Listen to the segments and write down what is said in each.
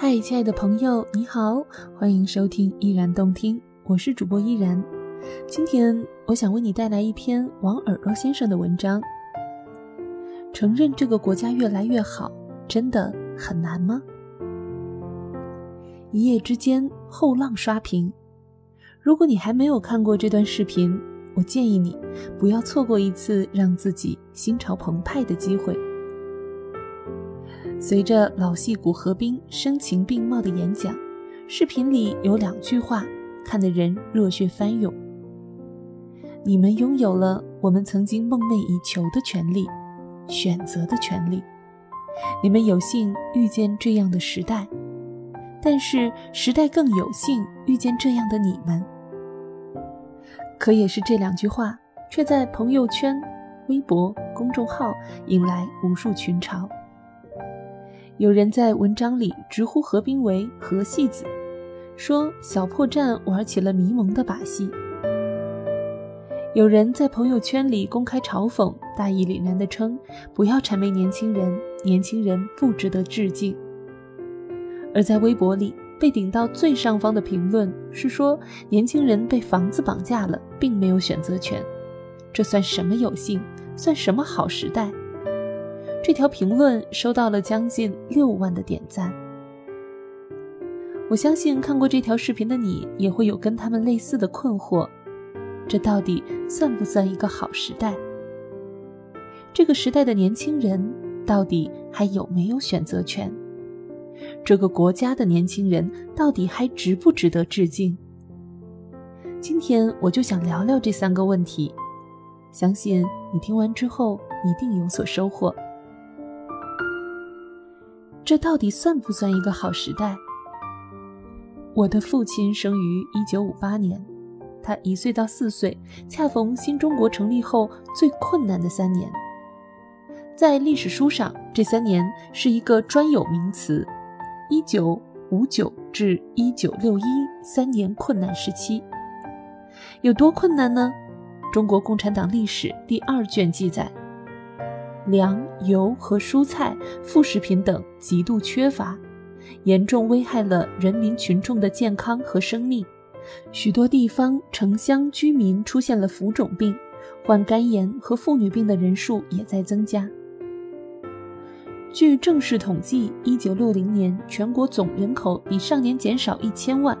嗨，亲爱的朋友，你好，欢迎收听依然动听，我是主播依然。今天我想为你带来一篇王耳朵先生的文章。承认这个国家越来越好，真的很难吗？一夜之间后浪刷屏。如果你还没有看过这段视频，我建议你不要错过一次让自己心潮澎湃的机会。随着老戏骨何冰声情并茂的演讲，视频里有两句话，看得人热血翻涌。你们拥有了我们曾经梦寐以求的权利，选择的权利。你们有幸遇见这样的时代，但是时代更有幸遇见这样的你们。可也是这两句话，却在朋友圈、微博、公众号引来无数群嘲。有人在文章里直呼何冰为“何戏子”，说小破站玩起了迷蒙的把戏。有人在朋友圈里公开嘲讽，大义凛然地称：“不要谄媚年轻人，年轻人不值得致敬。”而在微博里被顶到最上方的评论是说：“年轻人被房子绑架了，并没有选择权，这算什么有幸？算什么好时代？”这条评论收到了将近六万的点赞。我相信看过这条视频的你，也会有跟他们类似的困惑：这到底算不算一个好时代？这个时代的年轻人到底还有没有选择权？这个国家的年轻人到底还值不值得致敬？今天我就想聊聊这三个问题，相信你听完之后一定有所收获。这到底算不算一个好时代？我的父亲生于一九五八年，他一岁到四岁，恰逢新中国成立后最困难的三年。在历史书上，这三年是一个专有名词：一九五九至一九六一三年困难时期。有多困难呢？中国共产党历史第二卷记载。粮油和蔬菜、副食品等极度缺乏，严重危害了人民群众的健康和生命。许多地方城乡居民出现了浮肿病，患肝炎和妇女病的人数也在增加。据正式统计，一九六零年全国总人口比上年减少一千万。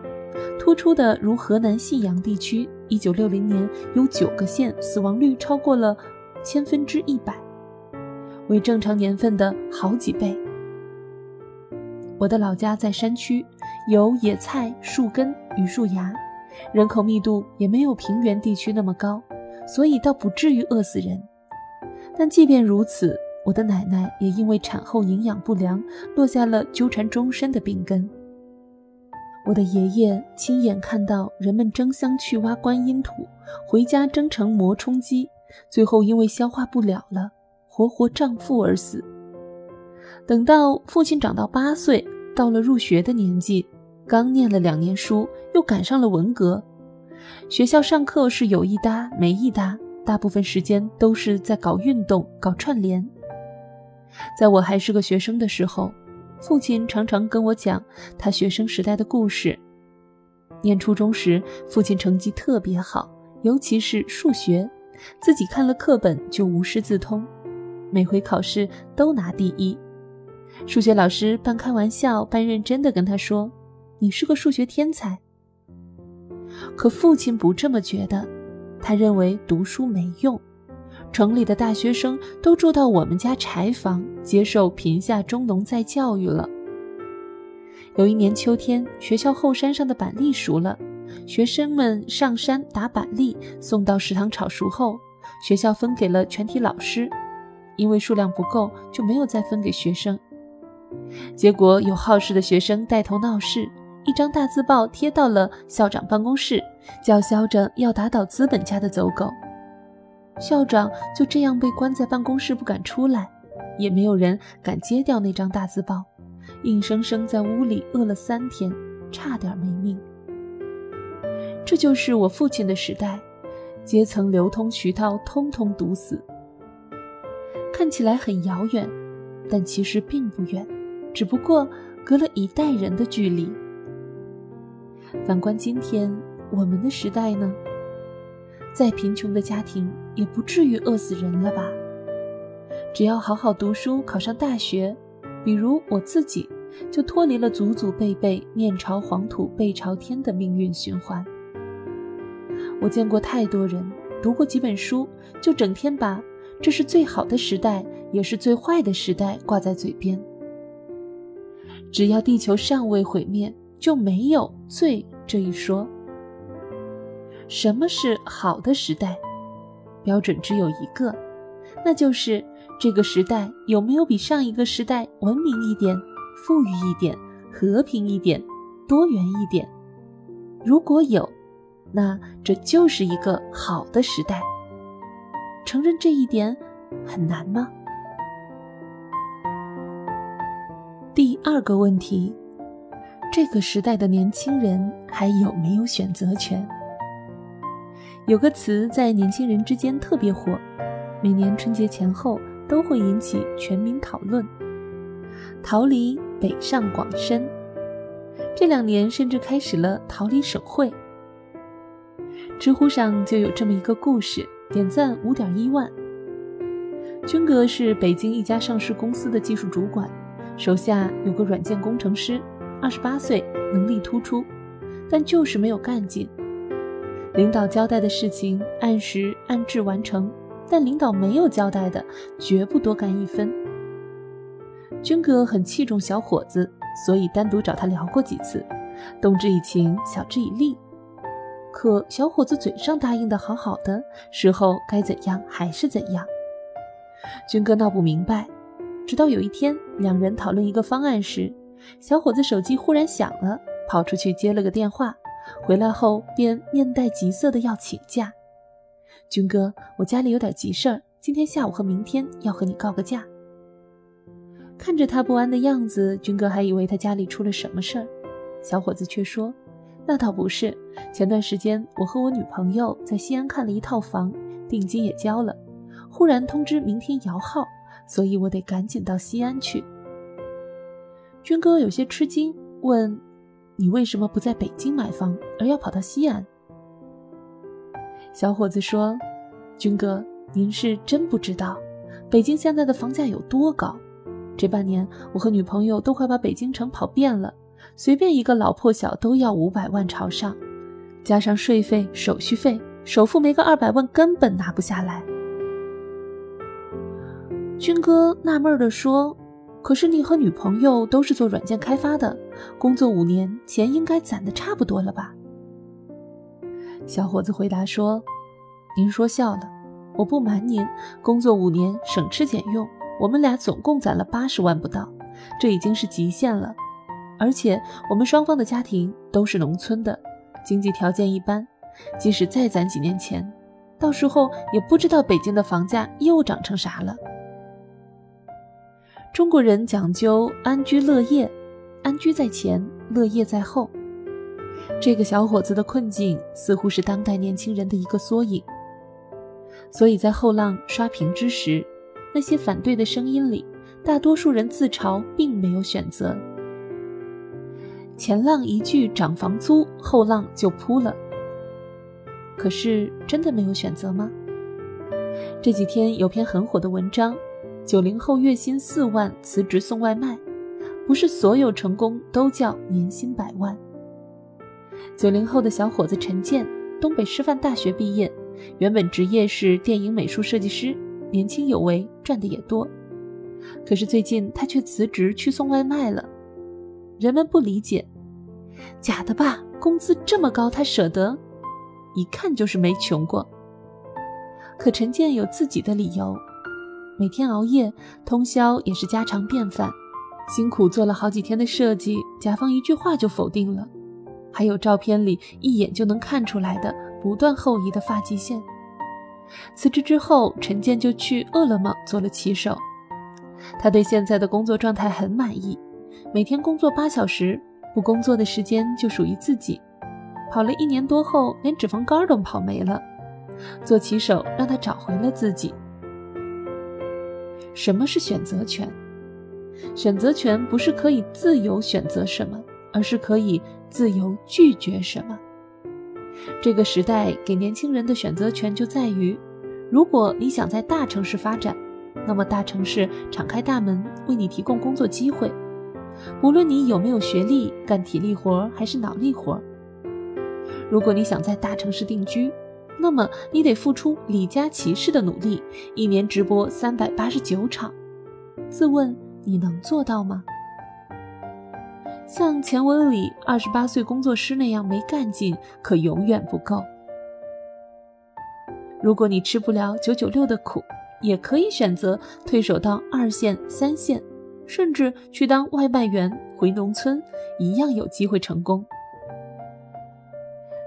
突出的如河南信阳地区，一九六零年有九个县死亡率超过了千分之一百。为正常年份的好几倍。我的老家在山区，有野菜、树根与树芽，人口密度也没有平原地区那么高，所以倒不至于饿死人。但即便如此，我的奶奶也因为产后营养不良，落下了纠缠终身的病根。我的爷爷亲眼看到人们争相去挖观音土，回家蒸成馍充饥，最后因为消化不了了。活活胀腹而死。等到父亲长到八岁，到了入学的年纪，刚念了两年书，又赶上了文革。学校上课是有一搭没一搭，大部分时间都是在搞运动、搞串联。在我还是个学生的时候，父亲常常跟我讲他学生时代的故事。念初中时，父亲成绩特别好，尤其是数学，自己看了课本就无师自通。每回考试都拿第一，数学老师半开玩笑半认真的跟他说：“你是个数学天才。”可父亲不这么觉得，他认为读书没用，城里的大学生都住到我们家柴房，接受贫下中农再教育了。有一年秋天，学校后山上的板栗熟了，学生们上山打板栗，送到食堂炒熟后，学校分给了全体老师。因为数量不够，就没有再分给学生。结果有好事的学生带头闹事，一张大字报贴到了校长办公室，叫嚣着要打倒资本家的走狗。校长就这样被关在办公室不敢出来，也没有人敢揭掉那张大字报，硬生生在屋里饿了三天，差点没命。这就是我父亲的时代，阶层流通渠道通通堵死。看起来很遥远，但其实并不远，只不过隔了一代人的距离。反观今天，我们的时代呢？再贫穷的家庭也不至于饿死人了吧？只要好好读书，考上大学，比如我自己，就脱离了祖祖辈辈面朝黄土背朝天的命运循环。我见过太多人，读过几本书，就整天把“这是最好的时代，也是最坏的时代”挂在嘴边。只要地球尚未毁灭，就没有“最”这一说。什么是好的时代？标准只有一个，那就是这个时代有没有比上一个时代文明一点、富裕一点、和平一点、多元一点。如果有，那这就是一个好的时代。承认这一点很难吗？第二个问题，这个时代的年轻人还有没有选择权？有个词在年轻人之间特别火，每年春节前后都会引起全民讨论。逃离北上广深，这两年甚至开始了逃离省会。知乎上就有这么一个故事，点赞五点一万。军哥是北京一家上市公司的技术主管，手下有个软件工程师，二十八岁，能力突出，但就是没有干劲。领导交代的事情按时按质完成，但领导没有交代的，绝不多干一分。军哥很器重小伙子，所以单独找他聊过几次，动之以情，晓之以理。可小伙子嘴上答应的好好的，事后该怎样还是怎样。军哥闹不明白，直到有一天，两人讨论一个方案时，小伙子手机忽然响了，跑出去接了个电话。回来后便面带急色的要请假，军哥，我家里有点急事儿，今天下午和明天要和你告个假。看着他不安的样子，军哥还以为他家里出了什么事儿，小伙子却说：“那倒不是，前段时间我和我女朋友在西安看了一套房，定金也交了，忽然通知明天摇号，所以我得赶紧到西安去。”军哥有些吃惊，问。你为什么不在北京买房，而要跑到西安？小伙子说：“军哥，您是真不知道，北京现在的房价有多高。这半年，我和女朋友都快把北京城跑遍了，随便一个老破小都要五百万朝上，加上税费、手续费，首付没个二百万根本拿不下来。”军哥纳闷地说。可是你和女朋友都是做软件开发的，工作五年，钱应该攒的差不多了吧？小伙子回答说：“您说笑了，我不瞒您，工作五年省吃俭用，我们俩总共攒了八十万不到，这已经是极限了。而且我们双方的家庭都是农村的，经济条件一般，即使再攒几年钱，到时候也不知道北京的房价又涨成啥了。”中国人讲究安居乐业，安居在前，乐业在后。这个小伙子的困境似乎是当代年轻人的一个缩影。所以在后浪刷屏之时，那些反对的声音里，大多数人自嘲并没有选择。前浪一句涨房租，后浪就扑了。可是真的没有选择吗？这几天有篇很火的文章。九零后月薪四万辞职送外卖，不是所有成功都叫年薪百万。九零后的小伙子陈建，东北师范大学毕业，原本职业是电影美术设计师，年轻有为，赚的也多。可是最近他却辞职去送外卖了。人们不理解，假的吧？工资这么高，他舍得？一看就是没穷过。可陈建有自己的理由。每天熬夜通宵也是家常便饭，辛苦做了好几天的设计，甲方一句话就否定了。还有照片里一眼就能看出来的不断后移的发际线。辞职之后，陈建就去饿了么做了骑手。他对现在的工作状态很满意，每天工作八小时，不工作的时间就属于自己。跑了一年多后，连脂肪肝都跑没了。做骑手让他找回了自己。什么是选择权？选择权不是可以自由选择什么，而是可以自由拒绝什么。这个时代给年轻人的选择权就在于：如果你想在大城市发展，那么大城市敞开大门为你提供工作机会，无论你有没有学历，干体力活还是脑力活。如果你想在大城市定居，那么你得付出李佳琦式的努力，一年直播三百八十九场。自问你能做到吗？像前文里二十八岁工作师那样没干劲，可永远不够。如果你吃不了九九六的苦，也可以选择退守到二线、三线，甚至去当外卖员，回农村，一样有机会成功。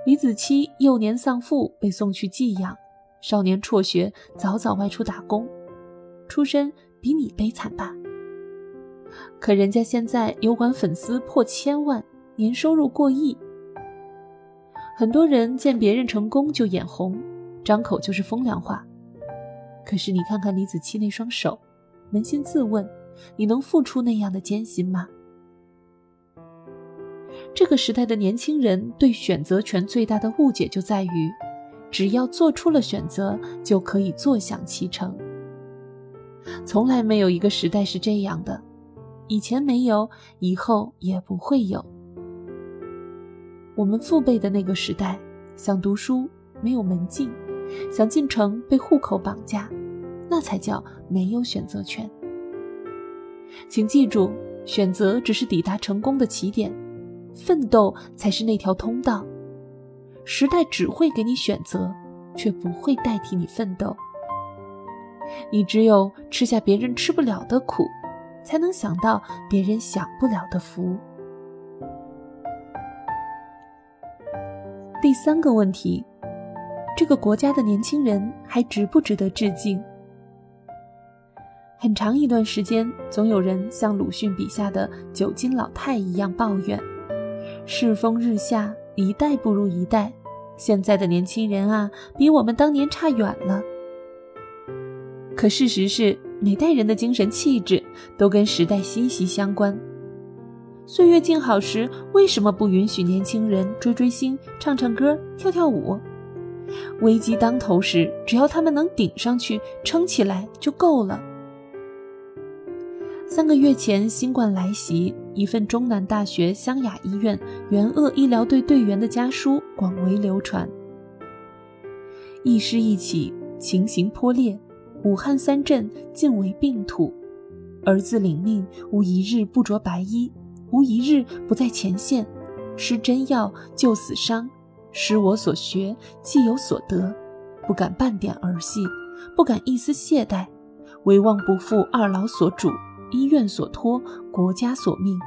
李子柒幼年丧父，被送去寄养；少年辍学，早早外出打工，出身比你悲惨吧？可人家现在油管粉丝破千万，年收入过亿。很多人见别人成功就眼红，张口就是风凉话。可是你看看李子柒那双手，扪心自问，你能付出那样的艰辛吗？这个时代的年轻人对选择权最大的误解就在于，只要做出了选择，就可以坐享其成。从来没有一个时代是这样的，以前没有，以后也不会有。我们父辈的那个时代，想读书没有门禁，想进城被户口绑架，那才叫没有选择权。请记住，选择只是抵达成功的起点。奋斗才是那条通道，时代只会给你选择，却不会代替你奋斗。你只有吃下别人吃不了的苦，才能享到别人享不了的福。第三个问题，这个国家的年轻人还值不值得致敬？很长一段时间，总有人像鲁迅笔下的九斤老太一样抱怨。世风日下，一代不如一代。现在的年轻人啊，比我们当年差远了。可事实是，每代人的精神气质都跟时代息息相关。岁月静好时，为什么不允许年轻人追追星、唱唱歌、跳跳舞？危机当头时，只要他们能顶上去、撑起来就够了。三个月前，新冠来袭，一份中南大学湘雅医院援鄂医疗队队员的家书广为流传。一师一起，情形颇烈，武汉三镇尽为病土。儿子领命，无一日不着白衣，无一日不在前线，施真药救死伤，施我所学，既有所得，不敢半点儿戏，不敢一丝懈怠，唯望不负二老所嘱。医院所托，国家所命。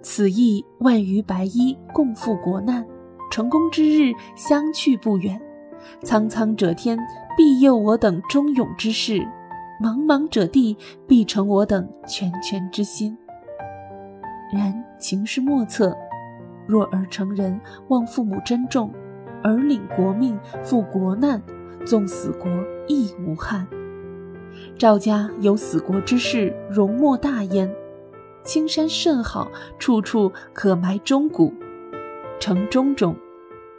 此役万余白衣共赴国难，成功之日相去不远。苍苍者天，庇佑我等忠勇之士；茫茫者地，必成我等拳拳之心。然情势莫测，若儿成人，望父母珍重；儿领国命，赴国难，纵死国亦无憾。赵家有死国之士，容莫大焉。青山甚好，处处可埋忠骨。城中种，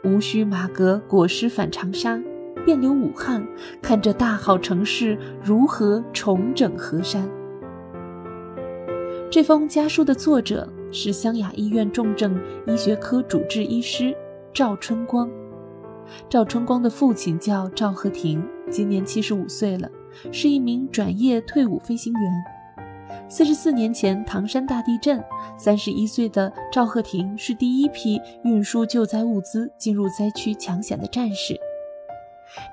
无需马革裹尸返长沙，便留武汉，看这大好城市如何重整河山。这封家书的作者是湘雅医院重症医学科主治医师赵春光。赵春光的父亲叫赵和亭，今年七十五岁了。是一名转业退伍飞行员。四十四年前唐山大地震，三十一岁的赵鹤亭是第一批运输救灾物资进入灾区抢险的战士。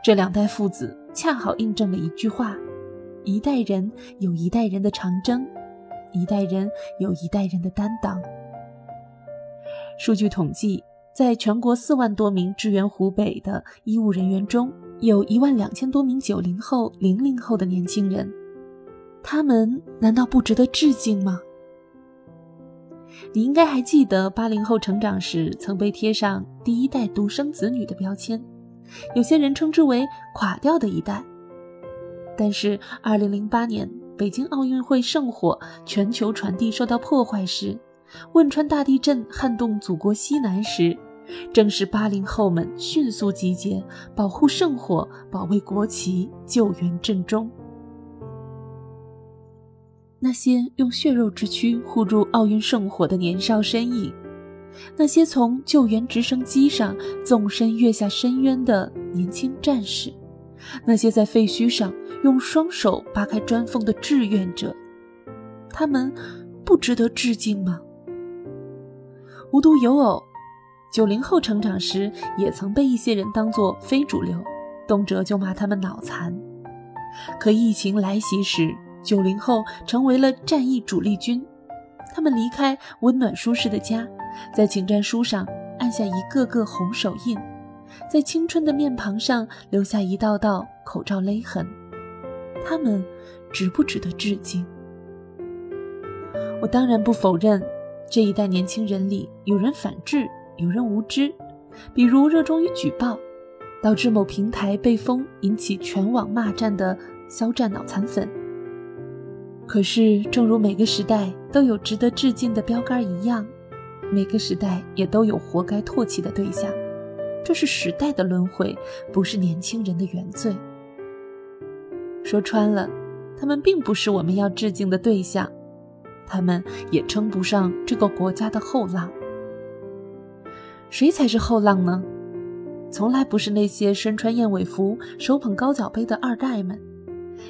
这两代父子恰好印证了一句话：一代人有一代人的长征，一代人有一代人的担当。数据统计，在全国四万多名支援湖北的医务人员中，有一万两千多名九零后、零零后的年轻人，他们难道不值得致敬吗？你应该还记得，八零后成长时曾被贴上“第一代独生子女”的标签，有些人称之为“垮掉的一代”。但是，二零零八年，北京奥运会圣火全球传递受到破坏时，汶川大地震撼动祖国西南时，正是八零后们迅速集结，保护圣火，保卫国旗，救援阵中。那些用血肉之躯护住奥运圣火的年少身影，那些从救援直升机上纵身跃下深渊的年轻战士，那些在废墟上用双手扒开砖缝的志愿者，他们不值得致敬吗？无独有偶，九零后成长时也曾被一些人当作非主流，动辄就骂他们脑残。可疫情来袭时，九零后成为了战役主力军，他们离开温暖舒适的家，在请战书上按下一个个红手印，在青春的面庞上留下一道道口罩勒痕。他们值不值得致敬？我当然不否认，这一代年轻人里有人反制，有人无知，比如热衷于举报，导致某平台被封，引起全网骂战的肖战脑残粉。可是，正如每个时代都有值得致敬的标杆一样，每个时代也都有活该唾弃的对象。这是时代的轮回，不是年轻人的原罪。说穿了，他们并不是我们要致敬的对象，他们也称不上这个国家的后浪。谁才是后浪呢？从来不是那些身穿燕尾服、手捧高脚杯的二代们。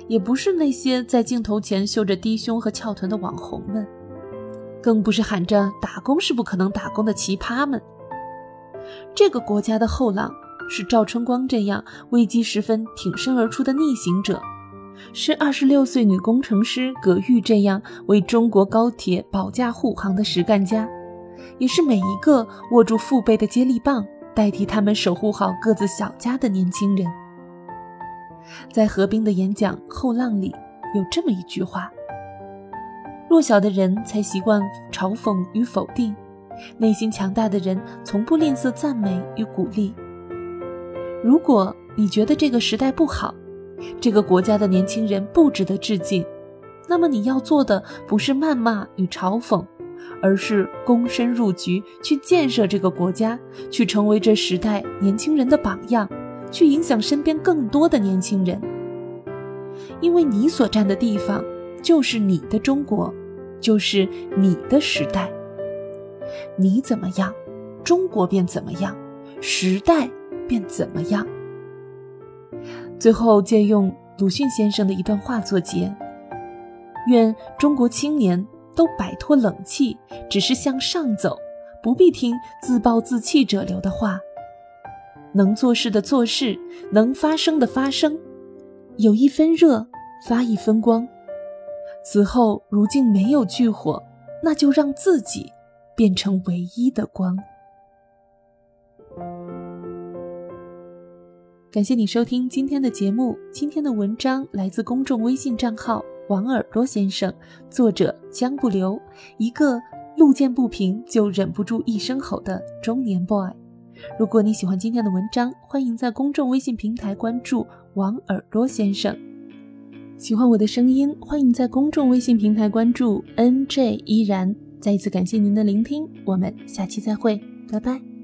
也不是那些在镜头前秀着低胸和翘臀的网红们，更不是喊着打工是不可能打工的奇葩们。这个国家的后浪是赵春光这样危机时分挺身而出的逆行者，是二十六岁女工程师葛玉这样为中国高铁保驾护航的实干家，也是每一个握住父辈的接力棒，代替他们守护好各自小家的年轻人。在何冰的演讲《后浪》里有这么一句话：“弱小的人才习惯嘲讽与否定，内心强大的人从不吝啬赞美与鼓励。”如果你觉得这个时代不好，这个国家的年轻人不值得致敬，那么你要做的不是谩骂与嘲讽，而是躬身入局，去建设这个国家，去成为这时代年轻人的榜样。去影响身边更多的年轻人，因为你所站的地方就是你的中国，就是你的时代。你怎么样，中国便怎么样，时代便怎么样。最后借用鲁迅先生的一段话作结：愿中国青年都摆脱冷气，只是向上走，不必听自暴自弃者流的话。能做事的做事，能发声的发声，有一分热发一分光。此后如今没有炬火，那就让自己变成唯一的光。感谢你收听今天的节目，今天的文章来自公众微信账号王耳朵先生，作者江不留，一个路见不平就忍不住一声吼的中年 boy。如果你喜欢今天的文章，欢迎在公众微信平台关注王耳朵先生。喜欢我的声音，欢迎在公众微信平台关注 NJ 依然。再一次感谢您的聆听，我们下期再会，拜拜。